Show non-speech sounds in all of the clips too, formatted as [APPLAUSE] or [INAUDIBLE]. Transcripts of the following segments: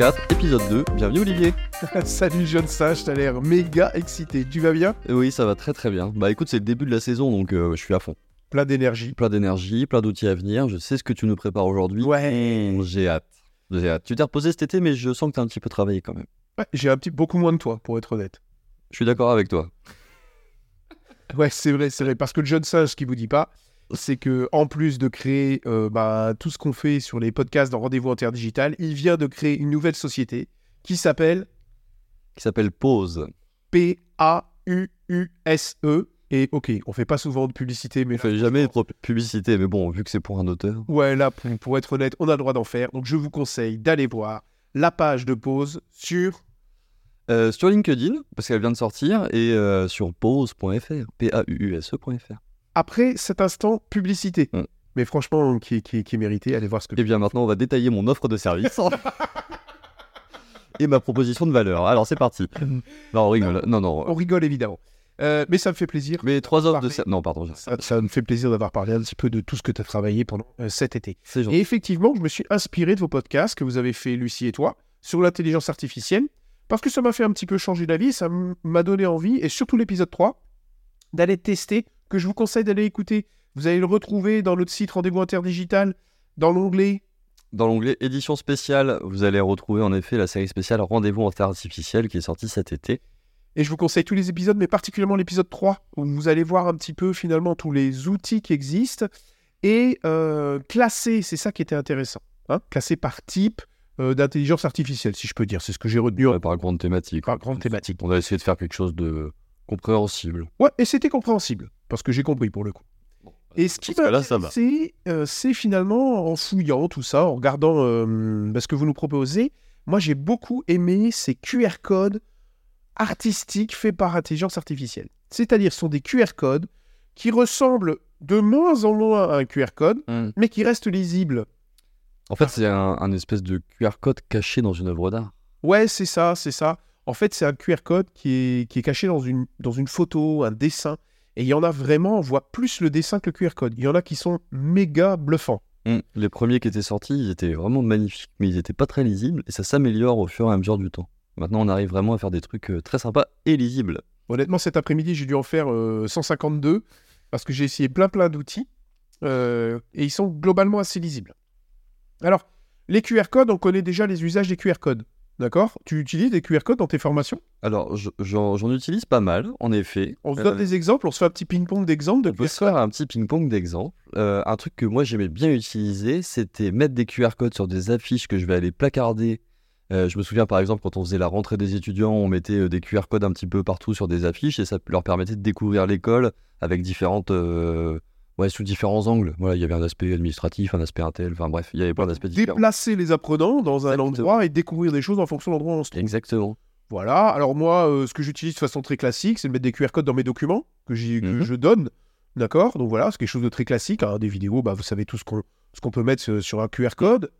4, épisode 2. Bienvenue Olivier. [LAUGHS] Salut jeune sage, t'as l'air méga excité. Tu vas bien? Oui, ça va très très bien. Bah écoute, c'est le début de la saison donc euh, je suis à fond. Plein d'énergie. Plein d'énergie, plein d'outils à venir. Je sais ce que tu nous prépares aujourd'hui. Ouais. J'ai hâte. J'ai hâte. Tu t'es reposé cet été, mais je sens que t'as un petit peu travaillé quand même. Ouais, J'ai un petit beaucoup moins de toi, pour être honnête. Je suis d'accord avec toi. Ouais, c'est vrai, c'est vrai. Parce que le jeune sage, ce qu'il vous dit pas, c'est que en plus de créer euh, bah, tout ce qu'on fait sur les podcasts dans Rendez-vous Interdigital, il vient de créer une nouvelle société qui s'appelle Qui s'appelle Pause. P-A-U-U-S-E. E. Et ok, on fait pas souvent de publicité, mais On fait jamais de publicité, mais bon, vu que c'est pour un auteur. Ouais, là, pour, pour être honnête, on a le droit d'en faire. Donc, je vous conseille d'aller voir la page de pause sur. Euh, sur LinkedIn, parce qu'elle vient de sortir, et euh, sur pause.fr. P-A-U-U-S-E.fr. Après cet instant, publicité. Mm. Mais franchement, qui, est- qui, est- qui est mérité, allez voir ce que Et bien maintenant, on va détailler mon offre de service. [LAUGHS] et ma proposition de valeur. Alors c'est parti. Non, on rigole. Non, non. On rigole évidemment. Euh, mais ça me fait plaisir. Mais trois offres de service. Non, pardon. Ça, ça me fait plaisir d'avoir parlé un petit peu de tout ce que tu as travaillé pendant euh, cet été. Et effectivement, je me suis inspiré de vos podcasts que vous avez fait, Lucie et toi, sur l'intelligence artificielle, parce que ça m'a fait un petit peu changer d'avis, ça m'a donné envie, et surtout l'épisode 3, d'aller tester, que je vous conseille d'aller écouter. Vous allez le retrouver dans notre site Rendez-vous Interdigital, dans l'onglet Dans l'onglet édition spéciale, vous allez retrouver en effet la série spéciale Rendez-vous en terre artificielle qui est sortie cet été. Et je vous conseille tous les épisodes, mais particulièrement l'épisode 3, où vous allez voir un petit peu finalement tous les outils qui existent et euh, classer, c'est ça qui était intéressant, hein, classer par type euh, d'intelligence artificielle, si je peux dire. C'est ce que j'ai retenu Ouais, par grande thématique. par grande thématique. On a essayé de faire quelque chose de compréhensible. Ouais, et c'était compréhensible, parce que j'ai compris pour le coup. Et ce qui m'a euh, c'est finalement en fouillant tout ça, en regardant euh, bah, ce que vous nous proposez, moi j'ai beaucoup aimé ces QR codes artistiques faits par intelligence artificielle. C'est-à-dire, ce sont des QR codes qui ressemblent de moins en moins à un QR code, Hmm. mais qui restent lisibles. En fait, c'est un, un espèce de QR code caché dans une œuvre d'art. Ouais, c'est ça, c'est ça. En fait, c'est un QR code qui est, qui est caché dans une, dans une photo, un dessin. Et il y en a vraiment, on voit plus le dessin que le QR code. Il y en a qui sont méga bluffants. Hmm. Les premiers qui étaient sortis, ils étaient vraiment magnifiques, mais ils n'étaient pas très lisibles et ça s'améliore au fur et à mesure du temps. Maintenant, on arrive vraiment à faire des trucs euh, très sympas et lisibles. Honnêtement, cet après-midi, j'ai dû en faire euh, 152 parce que j'ai essayé plein plein d'outils euh, et ils sont globalement assez lisibles. Alors, les QR codes, on connaît déjà les usages des QR codes. D'accord Tu utilises des QR codes dans tes formations? Alors, je- j'en utilise pas mal, en effet. On se Euh, donne des exemples, on se fait un petit ping-pong d'exemples de On peut se faire un petit ping-pong d'exemples. Euh, un truc que moi j'aimais bien utiliser, c'était mettre des QR codes sur des affiches que je vais aller placarder. Euh, je me souviens par exemple quand on faisait la rentrée des étudiants, on mettait euh, des QR codes un petit peu partout sur des affiches et ça leur permettait de découvrir l'école avec différentes, euh, ouais, sous différents angles. Voilà, il y avait un aspect administratif, un aspect intel, enfin bref, il y avait plein d'aspects différents. Déplacer les apprenants dans un Exactement. endroit et découvrir des choses en fonction de l'endroit où on se trouve. Exactement. Voilà, alors moi, euh, ce que j'utilise de façon très classique, c'est de mettre des QR codes dans mes documents que, Mhm. je donne. D'accord? Donc voilà, c'est quelque chose de très classique. hein. Des vidéos, bah, vous savez tout ce qu'on qu'on peut mettre sur, sur un QR code.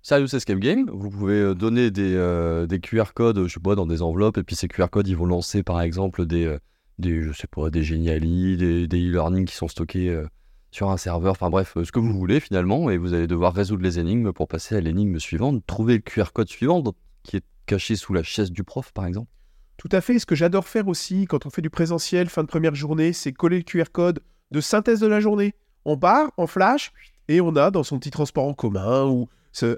Serious Escape Game, vous pouvez euh, donner des, euh, des QR codes, je sais pas, dans des enveloppes, et puis ces QR codes, ils vont lancer par exemple des, euh, des je sais pas, des Geniali, des, des e-learning qui sont stockés euh, sur un serveur, enfin bref, euh, ce que vous voulez finalement, et vous allez devoir résoudre les énigmes pour passer à l'énigme suivante, trouver le QR code suivant, qui est caché sous la chaise du prof par exemple. Tout à fait. Ce que j'adore faire aussi quand on fait du présentiel, fin de première journée, c'est coller le QR code de synthèse de la journée. On part, on flash, et on a dans son petit transport en commun ou.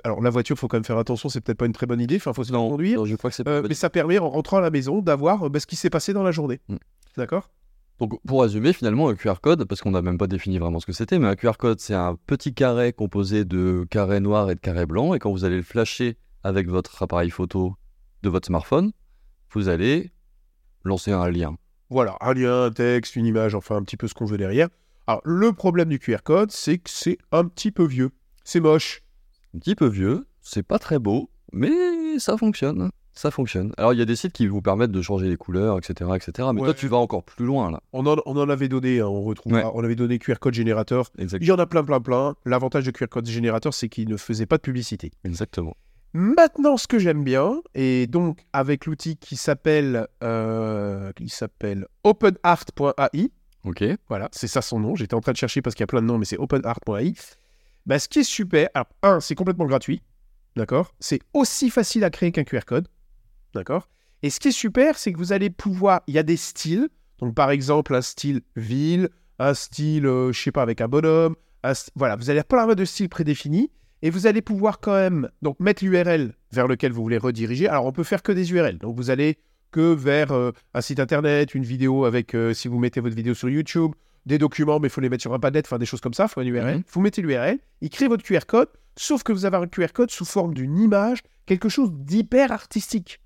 Alors la voiture, faut quand même faire attention, c'est peut-être pas une très bonne idée, enfin, faut se Non, conduire. non, je crois que Euh, mais ça permet, en rentrant à la maison, d'avoir bah, ce qui s'est passé dans la journée. Mm. D'accord Donc, pour résumer, finalement, un QR code, parce qu'on n'a même pas défini vraiment ce que c'était, mais un QR code, c'est un petit carré composé de carrés noirs et de carrés blancs, et quand vous allez le flasher avec votre appareil photo de votre smartphone, vous allez lancer un lien. Voilà, un lien, un texte, une image, enfin un petit peu ce qu'on veut derrière. Alors, le problème du QR code, c'est que c'est un petit peu vieux. C'est moche. Un petit peu vieux, c'est pas très beau, mais ça fonctionne. Ça fonctionne. Alors, il y a des sites qui vous permettent de changer les couleurs, etc. etc. mais Ouais. toi, tu vas encore plus loin, là. On en, on en avait donné, hein, on retrouve, Ouais. on avait donné QR code générateur. Exact- Il y en a plein, plein, plein. L'avantage de QR code générateur, c'est qu'il ne faisait pas de publicité. Exactement. Maintenant, ce que j'aime bien, et donc avec l'outil qui s'appelle euh, qui s'appelle openart.ai, Ok. voilà, c'est ça son nom. J'étais en train de chercher parce qu'il y a plein de noms, mais c'est openart.ai. Bah, ce qui est super, alors, un, c'est complètement gratuit. D'accord? C'est aussi facile à créer qu'un QR code. D'accord? Et ce qui est super, c'est que vous allez pouvoir. Il y a des styles. Donc, par exemple, un style ville, un style, euh, je sais pas, avec un bonhomme. un st- Voilà, vous allez avoir plein de styles prédéfinis. Et vous allez pouvoir quand même donc, mettre l'URL vers lequel vous voulez rediriger. Alors, on peut faire que des URL. Donc, vous allez que vers euh, un site internet, une vidéo avec, euh, si vous mettez votre vidéo sur YouTube, des documents, mais il faut les mettre sur un Padlet, enfin des choses comme ça, il faut une URL. Mhm. Vous mettez l'URL, il crée votre QR code, sauf que vous avez un QR code sous forme d'une image, quelque chose d'hyper artistique.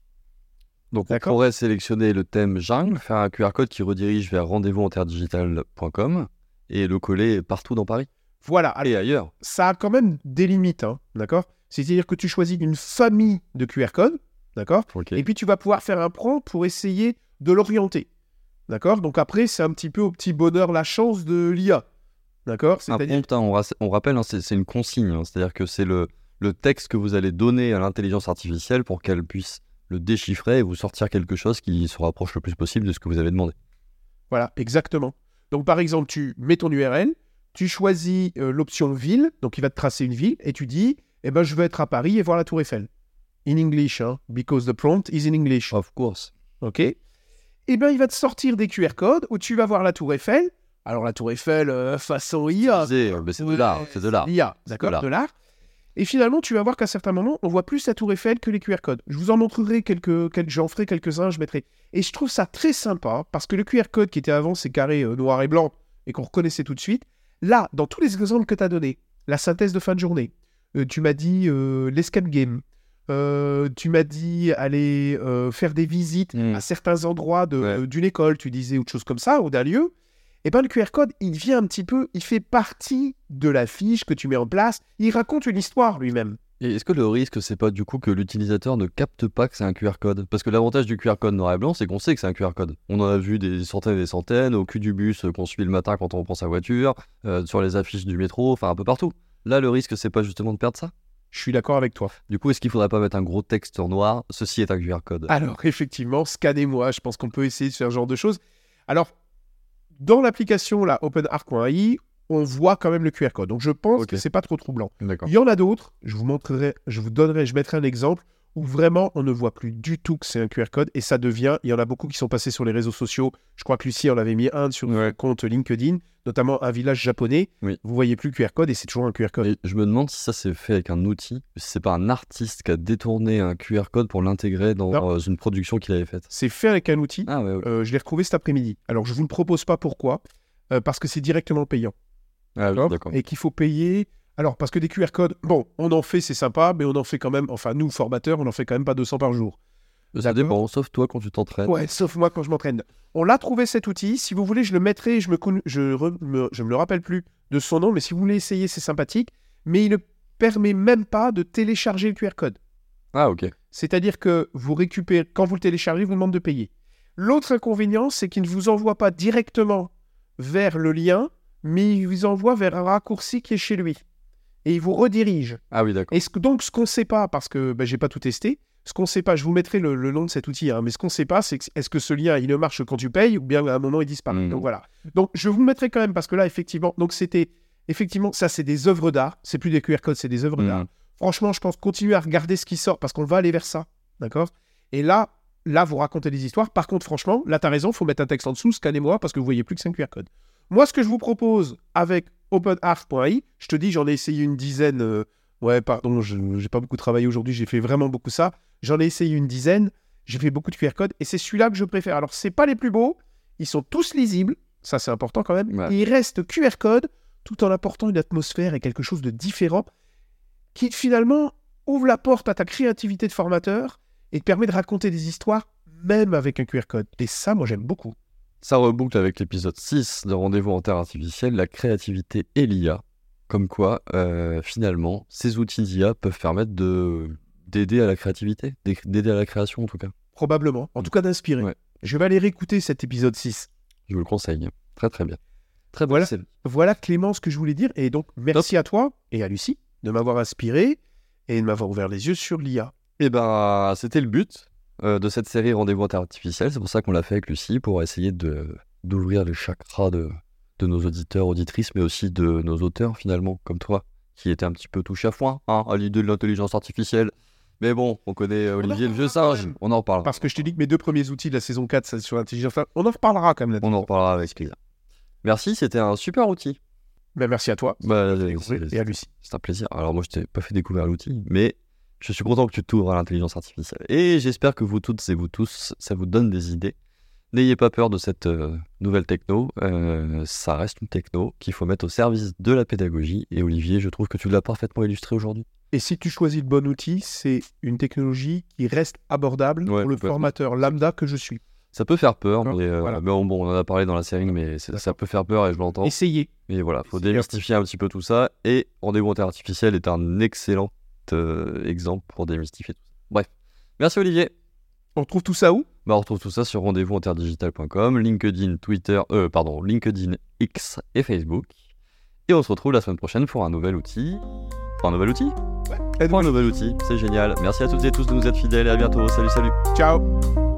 Donc on pourrait sélectionner le thème jungle, faire un QR code qui redirige vers rendez-vous-digital.com et le coller partout dans Paris Voilà, alors, et ailleurs. ça a quand même des limites, hein, d'accord? C'est-à-dire que tu choisis une famille de QR codes, d'accord? Et puis tu vas pouvoir faire un prompt pour essayer de l'orienter. D'accord? Donc après, c'est un petit peu au petit bonheur la chance de l'IA. D'accord? Un prompt, hein, on, rappelle, hein, c'est une consigne, c'est-à-dire que c'est le, le texte que vous allez donner à l'intelligence artificielle pour qu'elle puisse le déchiffrer et vous sortir quelque chose qui se rapproche le plus possible de ce que vous avez demandé. Voilà, exactement. Donc par exemple, tu mets ton URL, tu choisis euh, l'option ville, donc il va te tracer une ville, et tu dis, eh ben je veux être à Paris et voir la Tour Eiffel. In English, hein, because the prompt is in English. Of course. Ok Eh bien, il va te sortir des QR codes où tu vas voir la Tour Eiffel. Alors la Tour Eiffel euh, façon IA. Euh, c'est de l'art, c'est de l'art. L'IA, d'accord, de l'art. Et finalement, tu vas voir qu'à certains moments, on voit plus la Tour Eiffel que les QR codes. Je vous en montrerai quelques, quelques j'en ferai quelques-uns, je mettrai. Et je trouve ça très sympa parce que le QR code qui était avant ces carrés euh, noir et blanc et qu'on reconnaissait tout de suite, là, dans tous les exemples que tu as donnés, la synthèse de fin de journée, euh, tu m'as dit euh, l'escape game, euh, tu m'as dit aller euh, faire des visites Mm. à certains endroits Ouais. d'une école, tu disais, ou de choses comme ça, ou d'un lieu, et ben le QR code, il vient un petit peu, il fait partie de la fiche que tu mets en place, il raconte une histoire lui-même. Et est-ce que le risque, c'est pas du coup que l'utilisateur ne capte pas que c'est un QR code? Parce que l'avantage du QR code noir et blanc, c'est qu'on sait que c'est un QR code. On en a vu des centaines et des centaines au cul du bus qu'on suit le matin quand on reprend sa voiture, euh, sur les affiches du métro, enfin un peu partout. Là, le risque, c'est pas justement de perdre ça? Je suis d'accord avec toi. Du coup, est-ce qu'il faudrait pas mettre un gros texte en noir? Ceci est un QR code. Alors, effectivement, scannez-moi, je pense qu'on peut essayer de faire ce genre de choses. Alors, dans l'application, là, openart.ai, on voit quand même le QR code. Donc, je pense Ok. que c'est pas trop troublant. Il y en a d'autres, je vous montrerai, je vous donnerai, je mettrai un exemple où vraiment on ne voit plus du tout que c'est un QR code et ça devient, il y en a beaucoup qui sont passés sur les réseaux sociaux. Je crois que Lucie en avait mis un sur Ouais. son compte LinkedIn, notamment un village japonais. Oui. Vous voyez plus le QR code et c'est toujours un QR code. Et je me demande si ça c'est fait avec un outil, si c'est pas un artiste qui a détourné un QR code pour l'intégrer dans euh, une production qu'il avait faite. C'est fait avec un outil. Ah ouais. Euh, je l'ai retrouvé cet après-midi. Alors je vous le propose pas pourquoi Euh, Parce que c'est directement payant. Ah oui. Et qu'il faut payer. Alors, parce que des QR codes, bon, on en fait, c'est sympa, mais on en fait quand même, enfin, nous, formateurs, on en fait quand même pas 200 par jour. Ça d'accord. dépend, sauf toi quand tu t'entraînes. Ouais, sauf moi quand je m'entraîne. On l'a trouvé cet outil. Si vous voulez, je le mettrai. Je me, con- je, re- me, je me le rappelle plus de son nom, mais si vous voulez essayer, c'est sympathique. Mais il ne permet même pas de télécharger le QR code. Ah ok. C'est-à-dire que vous récupérez, quand vous le téléchargez, vous demande de payer. L'autre inconvénient, c'est qu'il ne vous envoie pas directement vers le lien, mais il vous envoie vers un raccourci qui est chez lui. Et il vous redirige. Ah oui, d'accord. Et ce donc, ce qu'on ne sait pas, parce que ben, j'ai pas tout testé, ce qu'on ne sait pas, je vous mettrai le, le nom de cet outil, hein, mais ce qu'on ne sait pas, c'est est-ce que ce lien, il ne marche quand tu payes ou bien à un moment, il disparaît. Mhm. Donc voilà. Donc, je vous le mettrai quand même, parce que là, effectivement, donc c'était, effectivement, ça, c'est des œuvres d'art. C'est plus des QR codes, c'est des œuvres Mhm. d'art. Franchement, je pense continuer à regarder ce qui sort, parce qu'on va aller vers ça. D'accord? Et là, là, vous racontez des histoires. Par contre, franchement, là, tu as raison, faut mettre un texte en dessous, scannez-moi, parce que vous voyez plus que c'est un QR code. Moi, ce que je vous propose avec openart.ai, je te dis, j'en ai essayé une dizaine. euh, ouais, pardon, je n'ai pas beaucoup travaillé aujourd'hui, j'ai fait vraiment beaucoup ça. J'en ai essayé une dizaine, j'ai fait beaucoup de QR codes, et c'est celui-là que je préfère. Alors, c'est pas les plus beaux, ils sont tous lisibles, ça c'est important quand même. Ouais. Et ils restent QR code, tout en apportant une atmosphère et quelque chose de différent, qui finalement ouvre la porte à ta créativité de formateur et te permet de raconter des histoires, même avec un QR code. Et ça, moi, j'aime beaucoup. Ça reboucle avec l'épisode 6 de Rendez-vous en Terre Artificielle, la créativité et l'IA. Comme quoi, euh, finalement, ces outils d'IA peuvent permettre de d'aider à la créativité, d'aider à la création en tout cas. Probablement. En tout cas, d'inspirer. Ouais. Je vais aller réécouter cet épisode 6. Je vous le conseille. Très très bien. Très Voilà. voilà. Voilà, Clément, ce que je voulais dire. Et donc, merci à toi et à Lucie de m'avoir inspiré et de m'avoir ouvert les yeux sur l'IA. Et ben, c'était le but de cette série Rendez-vous Artificielle. C'est pour ça qu'on l'a fait avec Lucie, pour essayer de d'ouvrir les chakras de, de nos auditeurs, auditrices, mais aussi de nos auteurs finalement, comme toi, qui était un petit peu touche à foin hein, à l'idée de l'intelligence artificielle. Mais bon, on connaît euh, Olivier le vieux singe, on en reparlera. Parce que je t'ai dit que mes deux premiers outils de la saison 4, c'est sur l'intelligence artificielle. On en reparlera quand même On en reparlera avec plaisir. Merci, c'était un super outil. Ben, merci à toi. Bah, et à Lucie. C'est un plaisir. Alors moi, je t'ai pas fait découvrir l'outil, mais je suis content que tu t'ouvres à l'intelligence artificielle. Et j'espère que vous toutes et vous tous, ça vous donne des idées. N'ayez pas peur de cette euh, nouvelle techno. Euh, ça reste une techno qu'il faut mettre au service de la pédagogie. Et Olivier, je trouve que tu l'as parfaitement illustré aujourd'hui. Et si tu choisis le bon outil, c'est une technologie qui reste abordable Ouais, pour le formateur lambda que je suis. Ça peut faire peur, mais, euh, voilà. mais bon, bon, on en a parlé dans la série, mais ça peut faire peur et je l'entends. Essayez. Mais voilà, faut Essayez. démystifier un petit peu tout ça. Et Rendez-vous Intelligence Artificielle est un excellent euh, exemple pour démystifier tout ça. Bref, merci Olivier. On retrouve tout ça où? Bah, on retrouve tout ça sur rendez-vous interdigital.com, LinkedIn, Twitter, euh, pardon, LinkedIn, X et Facebook. Et on se retrouve la semaine prochaine pour un nouvel outil. Pour un nouvel outil? Pour un nouvel outil, c'est génial. Merci à toutes et tous de nous être fidèles et à bientôt. Salut, salut. Ciao